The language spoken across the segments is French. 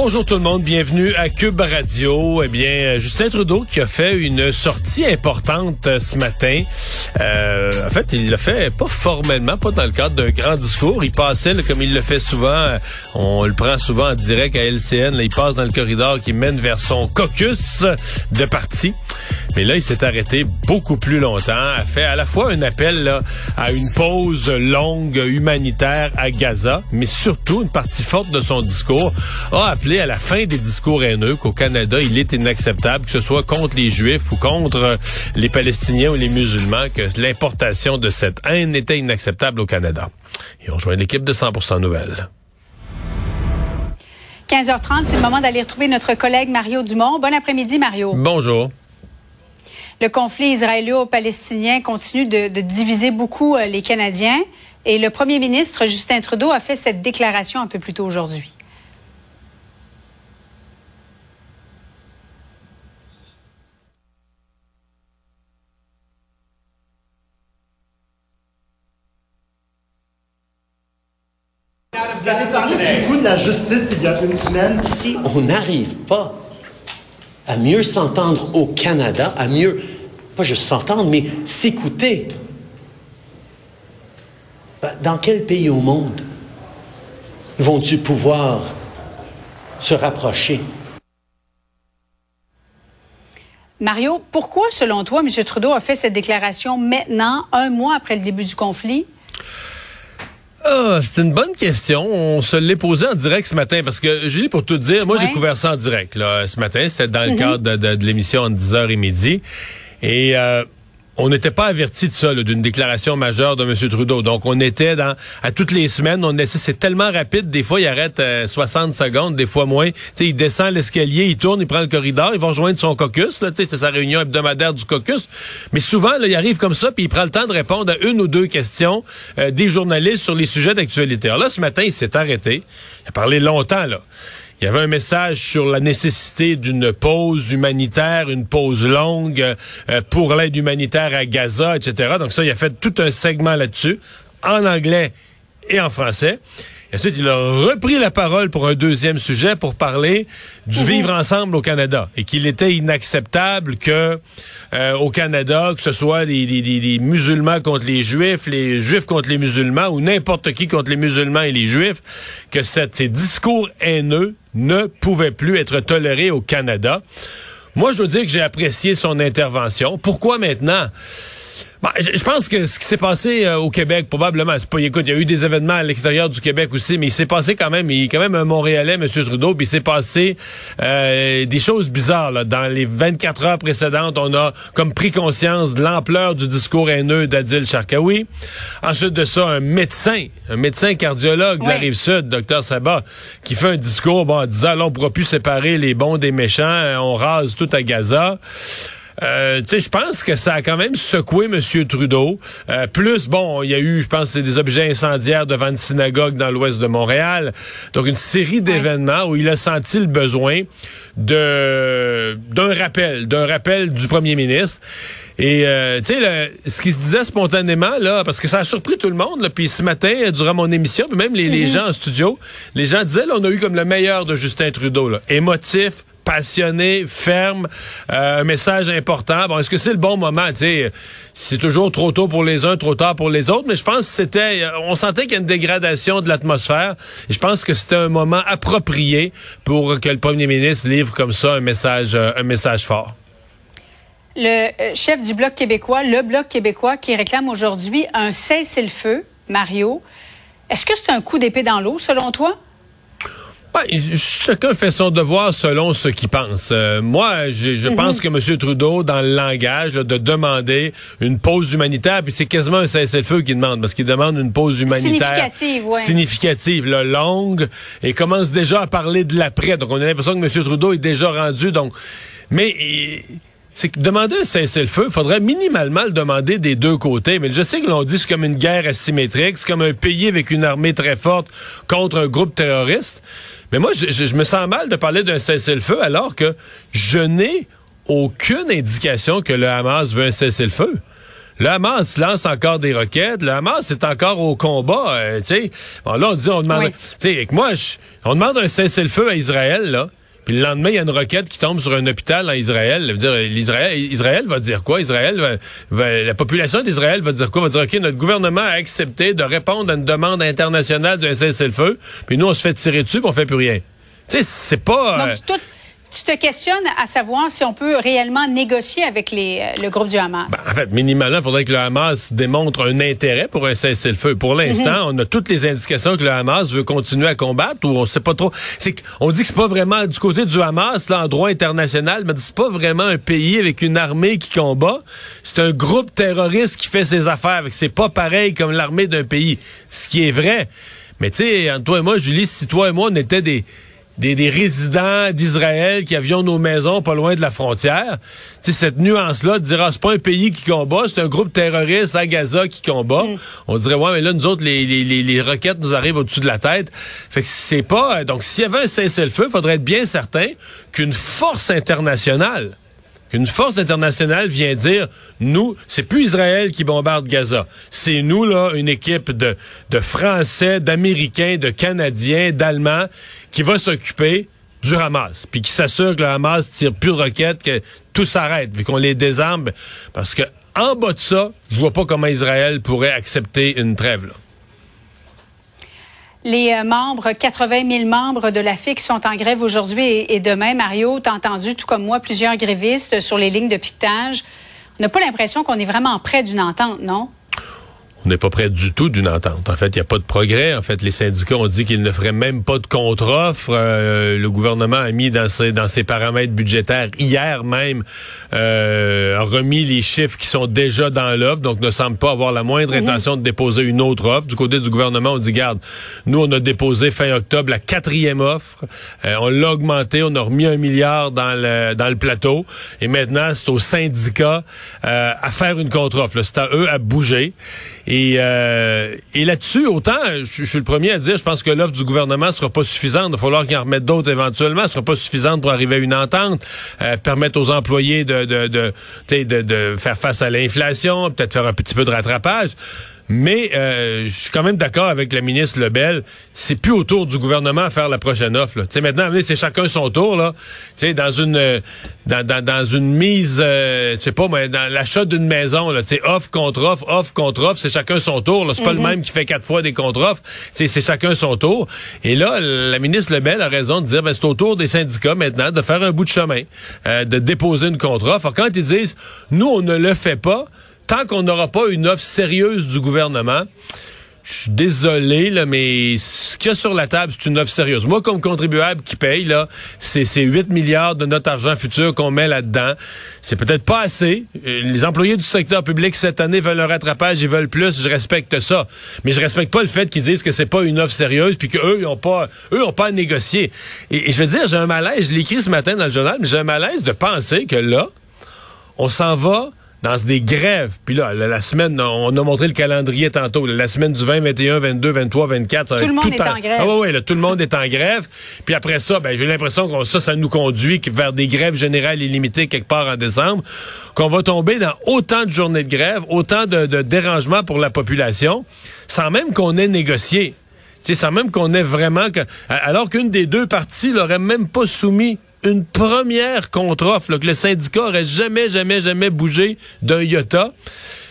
Bonjour tout le monde, bienvenue à Cube Radio. Eh bien, Justin Trudeau qui a fait une sortie importante euh, ce matin. Euh, en fait, il l'a fait pas formellement, pas dans le cadre d'un grand discours. Il passait, là, comme il le fait souvent, euh, on le prend souvent en direct à LCN, là, il passe dans le corridor qui mène vers son caucus de parti. Mais là, il s'est arrêté beaucoup plus longtemps, a fait à la fois un appel là, à une pause longue humanitaire à Gaza, mais surtout une partie forte de son discours a appelé à la fin des discours haineux qu'au Canada, il est inacceptable, que ce soit contre les Juifs ou contre les Palestiniens ou les musulmans, que l'importation de cette haine était inacceptable au Canada. Et on rejoint l'équipe de 100% Nouvelles. 15h30, c'est le moment d'aller retrouver notre collègue Mario Dumont. Bon après-midi, Mario. Bonjour. Le conflit israélo-palestinien continue de, de, diviser beaucoup euh, les Canadiens et le premier ministre Justin Trudeau a fait cette déclaration un peu plus tôt aujourd'hui. Vous avez parlé du coup de la justice il y a une semaine? Si on n'arrive pas à mieux s'entendre au Canada, à mieux, pas juste s'entendre, mais s'écouter, ben, dans quel pays au monde vont-ils pouvoir se rapprocher? Mario, pourquoi, selon toi, M. Trudeau a fait cette déclaration maintenant, un mois après le début du conflit? Ah, c'est une bonne question. On se l'est posé en direct ce matin parce que, Julie, pour tout dire, moi, Ouais. j'ai couvert ça en direct là, ce matin. C'était dans le Mhm. cadre de, de- de l'émission entre 10h et midi. Et euh, on n'était pas averti de ça, d'une déclaration majeure de M. Trudeau. Donc, on était dans à toutes les semaines, on essaie, c'est tellement rapide, des fois, il arrête euh, 60 secondes, des fois moins. Sais, il descend l'escalier, il tourne, il prend le corridor, il va rejoindre son caucus, c'est sa réunion hebdomadaire du caucus. Mais souvent, là, il arrive comme ça, puis il prend le temps de répondre à une ou deux questions euh, des journalistes sur les sujets d'actualité. Alors là, ce matin, il s'est arrêté. Il a parlé longtemps, là. Il y avait un message sur la nécessité d'une pause humanitaire, une pause longue euh, pour l'aide humanitaire à Gaza, etc. Donc ça, il a fait tout un segment là-dessus, en anglais et en français. Et ensuite, il a repris la parole pour un deuxième sujet pour parler du vivre ensemble au Canada et qu'il était inacceptable que euh, au Canada, que ce soit les, les- les- les musulmans contre les juifs, les juifs contre les musulmans ou n'importe qui contre les musulmans et les juifs, que cette- ces discours haineux ne pouvaient plus être tolérés au Canada. Moi, je dois dire que j'ai apprécié son intervention. Pourquoi maintenant? Bah, je, je pense que ce qui s'est passé euh, au Québec, probablement, c'est pas, écoute, il y a eu des événements à l'extérieur du Québec aussi, mais il s'est passé quand même, il est quand même un Montréalais, M. Trudeau, puis il s'est passé euh, des choses bizarres. Là. Dans les 24 heures précédentes, on a comme pris conscience de l'ampleur du discours haineux d'Adil Sharkawi. Ensuite de ça, un médecin, un médecin cardiologue de la. Rive-Sud, Dr Sabat, qui fait un discours bon, en disant, là, on pourra plus séparer les bons des méchants, euh, on rase tout à Gaza. Euh, tu sais, je pense que ça a quand même secoué M. Trudeau. Euh, plus, bon, il y a eu, je pense, des objets incendiaires devant une synagogue dans l'ouest de Montréal. Donc, une série d'événements où il a senti le besoin de d'un rappel, d'un rappel du premier ministre. Et euh, tu sais, ce qui se disait spontanément là, parce que ça a surpris tout le monde. Là, puis ce matin, durant mon émission, puis même les, les gens en studio, les gens disaient, là, on a eu comme le meilleur de Justin Trudeau, là, émotif, passionné, ferme, euh, un message important. Bon, est-ce que c'est le bon moment? C'est toujours trop tôt pour les uns, trop tard pour les autres, mais je pense que c'était, euh, on sentait qu'il y a une dégradation de l'atmosphère. Je pense que c'était un moment approprié pour que le premier ministre livre comme ça un message, euh, un message fort. Le chef du Bloc québécois, le Bloc québécois, qui réclame aujourd'hui un cessez-le-feu, Mario, est-ce que c'est un coup d'épée dans l'eau, selon toi? Ben, chacun fait son devoir selon ce qu'il pense. Euh, moi, je, je pense que M. Trudeau, dans le langage, là, de demander une pause humanitaire, puis c'est quasiment un cessez-le-feu qu'il demande, parce qu'il demande une pause humanitaire Significative, ouais. significative, là, longue, et commence déjà à parler de l'après. Donc, on a l'impression que M. Trudeau est déjà rendu. Donc, Mais c'est que demander un cessez-le-feu, il faudrait minimalement le demander des deux côtés. Mais je sais que l'on dit c'est comme une guerre asymétrique, c'est comme un pays avec une armée très forte contre un groupe terroriste. Mais moi, je, je me sens mal de parler d'un cessez-le-feu alors que je n'ai aucune indication que le Hamas veut un cessez-le-feu. Le Hamas lance encore des roquettes. Le Hamas est encore au combat. Euh, tu sais, bon, là on dit, on demande, tu sais, moi, on demande un cessez-le-feu à Israël là. Puis le lendemain, il y a une roquette qui tombe sur un hôpital en Israël. Dire, l'Israël, Israël va dire quoi? Israël, la population d'Israël va dire quoi? Va dire, ok, notre gouvernement a accepté de répondre à une demande internationale d'un cessez-le-feu. Puis nous, on se fait tirer dessus, puis on fait plus rien. Tu sais, c'est pas. Euh, tu te questionnes à savoir si on peut réellement négocier avec les, euh, le groupe du Hamas? Ben, en fait, minimalement, il faudrait que le Hamas démontre un intérêt pour un cessez-le-feu. Pour l'instant, mhm. on a toutes les indications que le Hamas veut continuer à combattre ou on sait pas trop. C'est on dit que c'est pas vraiment du côté du Hamas, là, en droit international, mais c'est pas vraiment un pays avec une armée qui combat. C'est un groupe terroriste qui fait ses affaires. C'est pas pareil comme l'armée d'un pays. Ce qui est vrai. Mais tu sais, toi et moi, Julie, si toi et moi, on était des des, résidents d'Israël qui avions nos maisons pas loin de la frontière. sais, cette nuance-là de dire ah, c'est pas un pays qui combat, c'est un groupe terroriste à Gaza qui combat. Mm. On dirait ouais mais là nous autres les, les, les, roquettes nous arrivent au-dessus de la tête. Fait que c'est pas donc s'il y avait un cessez-le-feu, il faudrait être bien certain qu'une force internationale qu'une force internationale vient dire, nous, c'est plus Israël qui bombarde Gaza. C'est nous, là, une équipe de, de Français, d'Américains, de Canadiens, d'Allemands qui va s'occuper du Hamas, puis qui s'assure que le Hamas tire plus de roquettes, que tout s'arrête, puis qu'on les désarme. Parce que en bas de ça, je vois pas comment Israël pourrait accepter une trêve. Là. Les euh, membres, 80 000 membres de la FIC sont en grève aujourd'hui et, demain. Mario, t'as entendu, tout comme moi, plusieurs grévistes sur les lignes de piquetage. On n'a pas l'impression qu'on est vraiment près d'une entente, non? On n'est pas près du tout d'une entente. En fait, il n'y a pas de progrès. En fait, les syndicats ont dit qu'ils ne feraient même pas de contre-offre. Euh, le gouvernement a mis dans ses, dans ses paramètres budgétaires hier même, euh, a remis les chiffres qui sont déjà dans l'offre, donc ne semble pas avoir la moindre mhm. intention de déposer une autre offre. Du côté du gouvernement, on dit, garde, nous, on a déposé fin octobre la quatrième offre. Euh, on l'a augmenté, on a remis un milliard dans le, dans le plateau. Et maintenant, c'est aux syndicats euh, à faire une contre-offre. C'est à eux à bouger. Et, euh, et là-dessus, autant, je, suis le premier à dire, je pense que l'offre du gouvernement ne sera pas suffisante. Il va falloir qu'il en remette d'autres éventuellement. Ce sera pas suffisante pour arriver à une entente, euh, permettre aux employés de, de, de, de, de faire face à l'inflation, peut-être faire un petit peu de rattrapage. Mais euh, je suis quand même d'accord avec la ministre Lebel. C'est plus au tour du gouvernement à faire la prochaine offre. sais maintenant, c'est chacun son tour. Là. sais dans une dans, dans, dans une mise, euh, je sais pas, mais dans l'achat d'une maison, là, offre contre offre, offre contre offre, c'est chacun son tour. C'est pas le mhm. même qui fait quatre fois des contre-offres. C'est chacun son tour. Et là, la ministre Lebel a raison de dire, ben, c'est au tour des syndicats maintenant de faire un bout de chemin, euh, de déposer une contre-offre. Quand ils disent, nous, on ne le fait pas, tant qu'on n'aura pas une offre sérieuse du gouvernement, je suis désolé, là, mais ce qu'il y a sur la table, c'est une offre sérieuse. Moi, comme contribuable qui paye, là, c'est 8 milliards de notre argent futur qu'on met là-dedans. C'est peut-être pas assez. Euh, les employés du secteur public cette année veulent un rattrapage, ils veulent plus. Je respecte ça. Mais je respecte pas le fait qu'ils disent que c'est pas une offre sérieuse puis qu'eux, ils ont pas, eux, ont pas à négocier. Et, je veux dire, j'ai un malaise. Je l'ai écrit ce matin dans le journal, mais j'ai un malaise de penser que là, on s'en va dans des grèves. Puis là, la, semaine, on a montré le calendrier tantôt. La semaine du 20, 21, 22, 23, 24. Tout le monde est en, grève. Ah oui, oui, tout le monde est en grève. Puis après ça, ben, j'ai l'impression que ça, ça nous conduit vers des grèves générales illimitées quelque part en décembre, qu'on va tomber dans autant de journées de grève, autant de, de dérangements pour la population, sans même qu'on ait négocié. C'est sans même qu'on ait vraiment... alors qu'une des deux parties l'aurait même pas soumis une première contre-offre que le syndicat aurait jamais, jamais, jamais bougé d'un iota.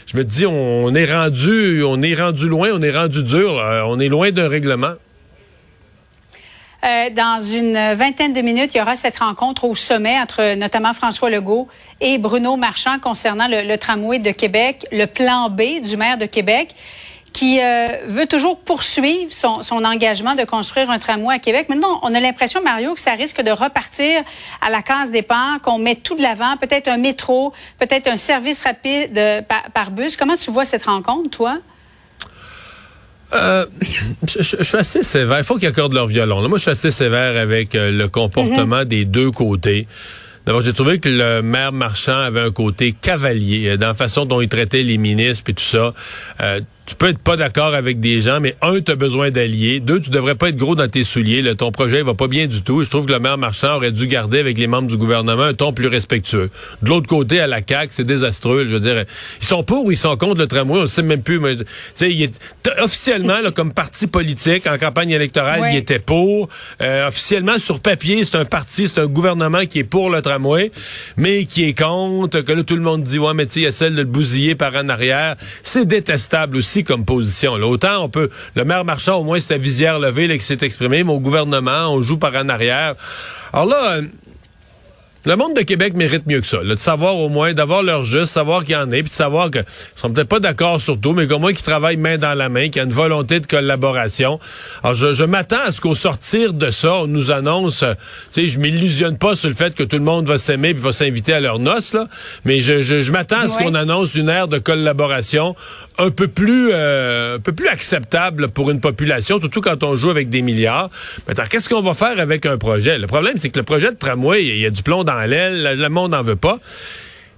Je me dis, on est rendu, on est rendu loin, on est rendu dur, euh, on est loin d'un règlement. Euh, dans une vingtaine de minutes, il y aura cette rencontre au sommet entre notamment François Legault et Bruno Marchand concernant le tramway de Québec, le plan B du maire de Québec qui euh, veut toujours poursuivre son, son, engagement de construire un tramway à Québec. Maintenant, on a l'impression, Mario, que ça risque de repartir à la case départ, qu'on met tout de l'avant, peut-être un métro, peut-être un service rapide euh, par, bus. Comment tu vois cette rencontre, toi? Euh, je, suis assez sévère. Il faut qu'ils accordent leur violon. moi, je suis assez sévère avec le comportement mhm. des deux côtés D'abord, j'ai trouvé que le maire Marchand avait un côté cavalier dans la façon dont il traitait les ministres et tout ça. Euh, tu peux être pas d'accord avec des gens, mais un, tu as besoin d'alliés. Deux, tu devrais pas être gros dans tes souliers. Là, ton projet va pas bien du tout. Je trouve que le maire Marchand aurait dû garder avec les membres du gouvernement un ton plus respectueux. De l'autre côté, à la CAQ, c'est désastreux. Je veux dire, ils sont pour ou ils sont contre le tramway, on sait même plus. Mais, il est, officiellement, là, comme parti politique, en campagne électorale, il était pour. Euh, officiellement, sur papier, c'est un parti, c'est un gouvernement qui est pour le tramway, mais qui est contre, que là, tout le monde dit, ouais, mais tu sais, il y a celle de le bousiller par en arrière. C'est détestable aussi comme position. Autant on peut, le maire Marchand, au moins, c'est à visière levée, là, qui s'est exprimé, mais au gouvernement, on joue par en arrière. Alors là, le monde de Québec mérite mieux que ça, de savoir au moins, d'avoir leur juste, savoir qu'il y en a, puis de savoir qu'ils sont peut-être pas d'accord sur tout, mais qu'au moins qu'ils travaillent main dans la main, qu'il y a une volonté de collaboration. Alors, je, m'attends à ce qu'au sortir de ça, on nous annonce, euh, tu sais, je m'illusionne pas sur le fait que tout le monde va s'aimer puis va s'inviter à leur noces, là, mais je, je, m'attends à ce qu'on annonce une ère de collaboration un peu plus, euh, un peu plus acceptable pour une population, surtout quand on joue avec des milliards. Maintenant, qu'est-ce qu'on va faire avec un projet? Le problème, c'est que le projet de tramway, il y a du plomb dans l'aile, le monde n'en veut pas.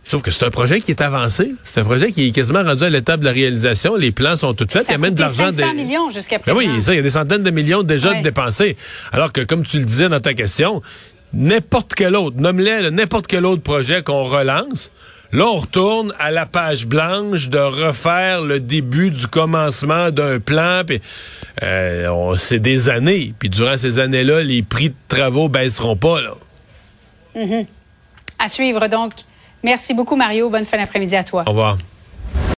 Sauf que c'est un projet qui est avancé. C'est un projet qui est quasiment rendu à l'étape de la réalisation. Les plans sont toutes faits. il y a même de l'argent. 500 millions jusqu'à présent. Ben oui, ça, il y a des centaines de millions déjà dépensés. Alors que, comme tu le disais dans ta question, n'importe quel autre, nomme-les, n'importe quel autre projet qu'on relance, Là, on retourne à la page blanche de refaire le début du commencement d'un plan. Puis, euh, c'est des années. Puis durant ces années-là, les prix de travaux baisseront pas. Là. Mm-hmm. À suivre donc. Merci beaucoup, Mario. Bonne fin d'après-midi à toi. Au revoir.